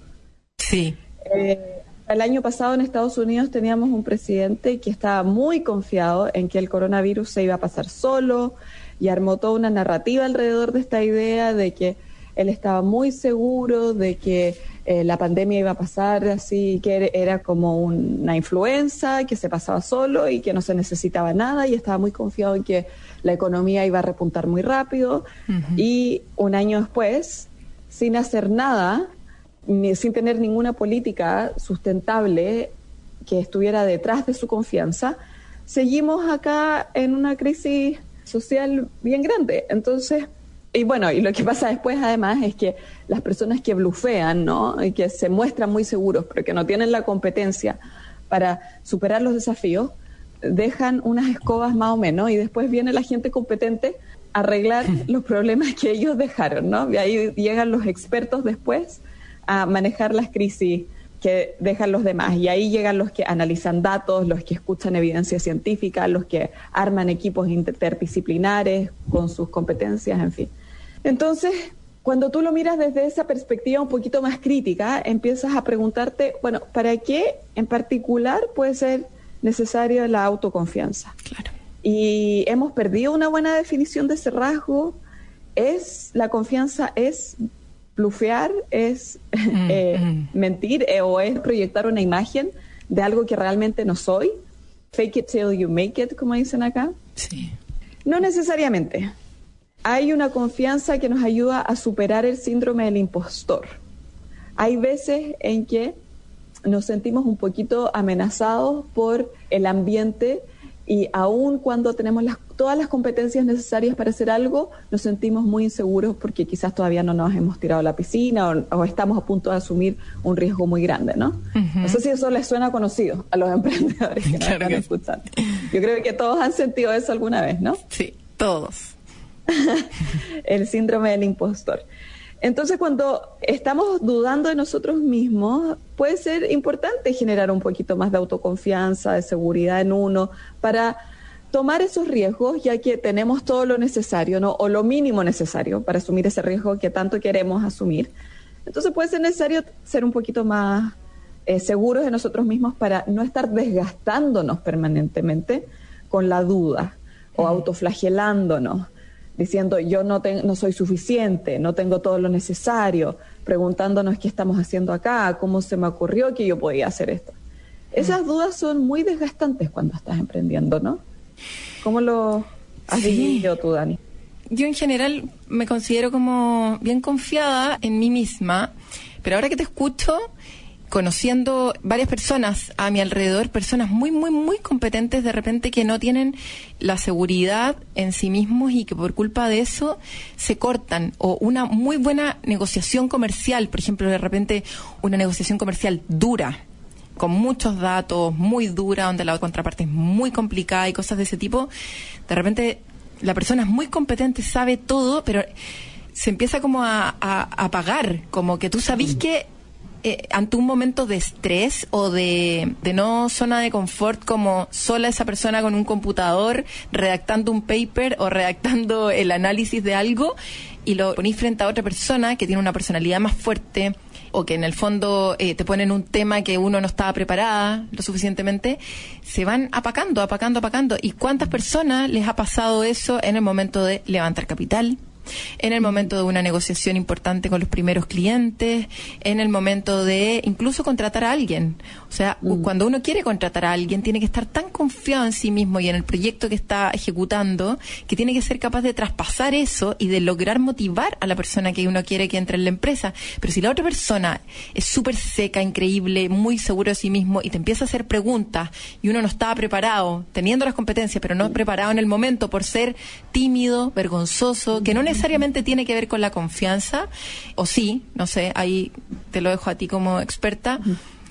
S1: Sí.
S7: Eh, el año pasado en Estados Unidos teníamos un presidente que estaba muy confiado en que el coronavirus se iba a pasar solo y armó toda una narrativa alrededor de esta idea de que él estaba muy seguro de que eh, la pandemia iba a pasar así, que era como una influenza, que se pasaba solo y que no se necesitaba nada y estaba muy confiado en que la economía iba a repuntar muy rápido. Y un año después, sin hacer nada, sin tener ninguna política sustentable que estuviera detrás de su confianza, seguimos acá en una crisis social bien grande. Entonces, y bueno, y lo que pasa después además es que las personas que blufean, ¿no? Y que se muestran muy seguros, pero que no tienen la competencia para superar los desafíos, dejan unas escobas más o menos y después viene la gente competente a arreglar los problemas que ellos dejaron, ¿no? Y ahí llegan los expertos después a manejar las crisis que dejan los demás. Y ahí llegan los que analizan datos, los que escuchan evidencia científica, los que arman equipos interdisciplinares con sus competencias, en fin. Entonces, cuando tú lo miras desde esa perspectiva un poquito más crítica, empiezas a preguntarte, bueno, ¿para qué en particular puede ser necesaria la autoconfianza?
S1: Claro.
S7: Y hemos perdido una buena definición de ese rasgo. Es la confianza es blufear, es mm, eh, mm. mentir eh, o es proyectar una imagen de algo que realmente no soy. Fake it till you make it, como dicen acá.
S1: Sí.
S7: No necesariamente. Hay una confianza que nos ayuda a superar el síndrome del impostor. Hay veces en que nos sentimos un poquito amenazados por el ambiente y aun cuando tenemos las, todas las competencias necesarias para hacer algo, nos sentimos muy inseguros porque quizás todavía no nos hemos tirado a la piscina o, estamos a punto de asumir un riesgo muy grande, ¿no? No sé si eso les suena conocido a los emprendedores que nos están escuchando. Yo creo que todos han sentido eso alguna vez, ¿no?
S1: Sí, todos.
S7: el síndrome del impostor. Entonces, cuando estamos dudando de nosotros mismos, puede ser importante generar un poquito más de autoconfianza, de seguridad en uno, para tomar esos riesgos, ya que tenemos todo lo necesario, ¿no? O lo mínimo necesario para asumir ese riesgo que tanto queremos asumir. Entonces puede ser necesario ser un poquito más eh, seguros de nosotros mismos para no estar desgastándonos permanentemente con la duda o autoflagelándonos diciendo yo no, no soy suficiente, no tengo todo lo necesario, preguntándonos qué estamos haciendo acá, cómo se me ocurrió que yo podía hacer esto. Esas dudas son muy desgastantes cuando estás emprendiendo, ¿no? ¿Cómo lo has vivido tú, Dani?
S1: Yo en general me considero como bien confiada en mí misma, pero ahora que te escucho, conociendo varias personas a mi alrededor, personas muy, muy, muy competentes de repente que no tienen la seguridad en sí mismos y que por culpa de eso se cortan. O una muy buena negociación comercial, por ejemplo, de repente una negociación comercial dura, con muchos datos, muy dura, donde la contraparte es muy complicada y cosas de ese tipo, de repente la persona es muy competente, sabe todo, pero se empieza como a, apagar, como que tú sabís mm. que eh, ante un momento de estrés o de, no zona de confort como sola esa persona con un computador redactando un paper o redactando el análisis de algo y lo ponís frente a otra persona que tiene una personalidad más fuerte o que en el fondo eh, te ponen un tema que uno no estaba preparada lo suficientemente, se van apacando, apacando, apacando. ¿Y cuántas personas les ha pasado eso en el momento de levantar capital? En el momento de una negociación importante con los primeros clientes, en el momento de incluso contratar a alguien. O sea, mm. cuando uno quiere contratar a alguien, tiene que estar tan confiado en sí mismo y en el proyecto que está ejecutando, que tiene que ser capaz de traspasar eso y de lograr motivar a la persona que uno quiere que entre en la empresa. Pero si la otra persona es súper seca, increíble, muy seguro de sí mismo y te empieza a hacer preguntas y uno no estaba preparado, teniendo las competencias, pero no preparado en el momento por ser tímido, vergonzoso, que no necesariamente tiene que ver con la confianza, o sí, no sé, ahí te lo dejo a ti como experta,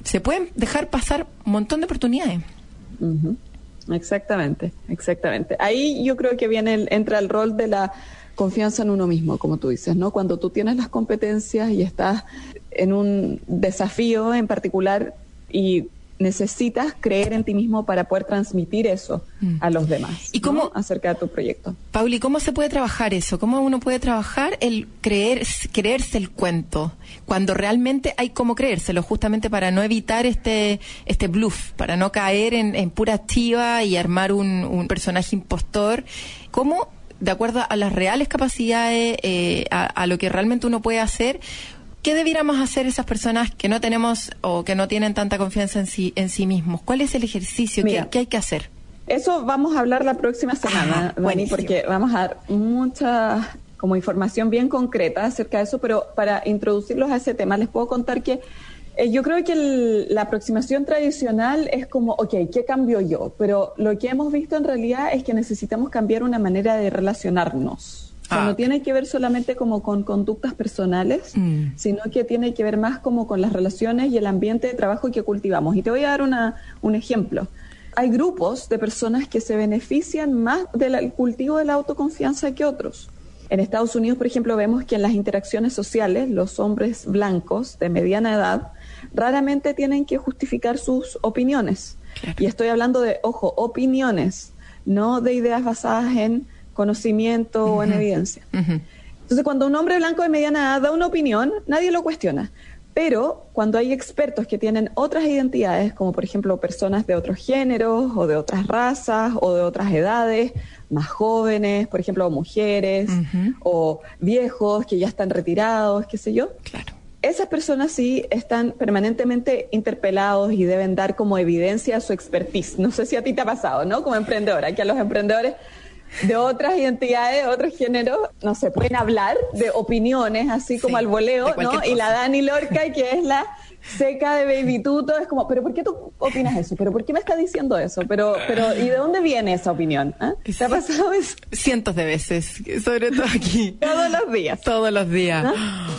S1: se pueden dejar pasar un montón de oportunidades.
S7: Exactamente, exactamente. Ahí yo creo que viene entra el rol de la confianza en uno mismo, como tú dices, ¿no? Cuando tú tienes las competencias y estás en un desafío en particular y necesitas creer en ti mismo para poder transmitir eso mm. a los demás. ¿Y cómo acerca de tu proyecto?
S1: Pauli, ¿cómo se puede trabajar eso? ¿Cómo uno puede trabajar el creer creerse el cuento cuando realmente hay cómo creérselo justamente para no evitar este este bluff, para no caer en, pura activa y armar un, personaje impostor? ¿Cómo de acuerdo a las reales capacidades, eh, a lo que realmente uno puede hacer, ¿Qué debiéramos hacer esas personas que no tenemos o que no tienen tanta confianza en sí, en sí mismos? ¿Cuál es el ejercicio? ¿Qué, hay que hacer?
S7: Eso vamos a hablar la próxima semana, ah, porque vamos a dar mucha como información bien concreta acerca de eso, pero para introducirlos a ese tema les puedo contar que eh, yo creo que la aproximación tradicional es como, ok, ¿qué cambio yo? Pero lo que hemos visto en realidad es que necesitamos cambiar una manera de relacionarnos no ah. tiene que ver solamente como con conductas personales, mm. sino que tiene que ver más como con las relaciones y el ambiente de trabajo que cultivamos. Y te voy a dar una, un ejemplo. Hay grupos de personas que se benefician más del cultivo de la autoconfianza que otros. En Estados Unidos, por ejemplo, vemos que en las interacciones sociales los hombres blancos de mediana edad raramente tienen que justificar sus opiniones. Y estoy hablando de, ojo, opiniones, no de ideas basadas en conocimiento o en evidencia. Entonces, cuando un hombre blanco de mediana edad da una opinión, nadie lo cuestiona. Pero cuando hay expertos que tienen otras identidades, como por ejemplo personas de otros géneros o de otras razas o de otras edades, más jóvenes, por ejemplo, mujeres o viejos que ya están retirados, qué sé yo. Claro. Esas personas sí están permanentemente interpelados y deben dar como evidencia su expertise. No sé si a ti te ha pasado, ¿no? Como emprendedora, que a los emprendedores de otras identidades, de otros géneros, no se pueden hablar de opiniones así como al voleo, ¿no? Y la Dani Lorca, que es la seca de Baby Tuto, es como, pero ¿por qué tú opinas eso? ¿Pero por qué me estás diciendo eso? Pero, pero ¿y de dónde viene esa opinión? ¿Ah? ¿Te ha pasado eso?
S1: Cientos de veces, sobre todo aquí.
S7: Todos los días.
S1: Todos los días.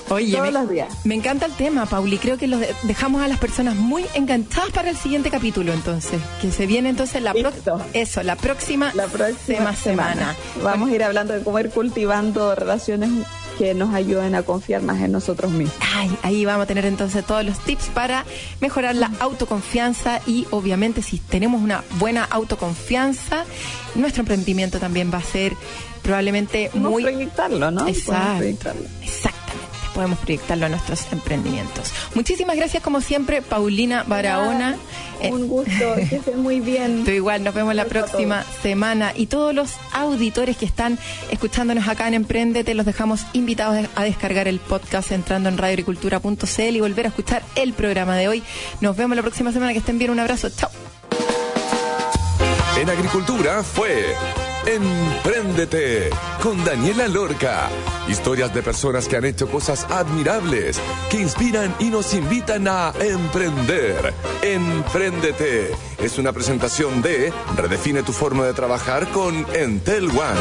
S1: Oye,
S7: Todos
S1: me,
S7: los días.
S1: me encanta el tema, Pauli. Creo que los de- dejamos a las personas muy enganchadas para el siguiente capítulo, entonces. Que se viene entonces la próxima. Eso, la próxima,
S7: La próxima
S1: semana.
S7: Vamos a ir hablando de cómo ir cultivando relaciones que nos ayuden a confiar más en nosotros mismos.
S1: Ay, ahí vamos a tener entonces todos los tips para mejorar la autoconfianza y obviamente si tenemos una buena autoconfianza, nuestro emprendimiento también va a ser probablemente muy...
S7: proyectarlo, ¿no?
S1: Exacto, exactamente. Podemos proyectarlo a nuestros emprendimientos. Muchísimas gracias como siempre, Paulina Barahona. Eh,
S7: Un gusto, que estén muy bien.
S1: Tú igual, nos vemos la próxima semana. Y todos los auditores que están escuchándonos acá en Emprendete, los dejamos invitados a descargar el podcast entrando en radioagricultura.cl y volver a escuchar el programa de hoy. Nos vemos la próxima semana. Que estén bien. Un abrazo. Chao.
S5: En Agricultura fue Empréndete con Daniela Lorca. Historias de personas que han hecho cosas admirables, que inspiran y nos invitan a emprender. Empréndete es una presentación de Redefine tu forma de trabajar con Entel One.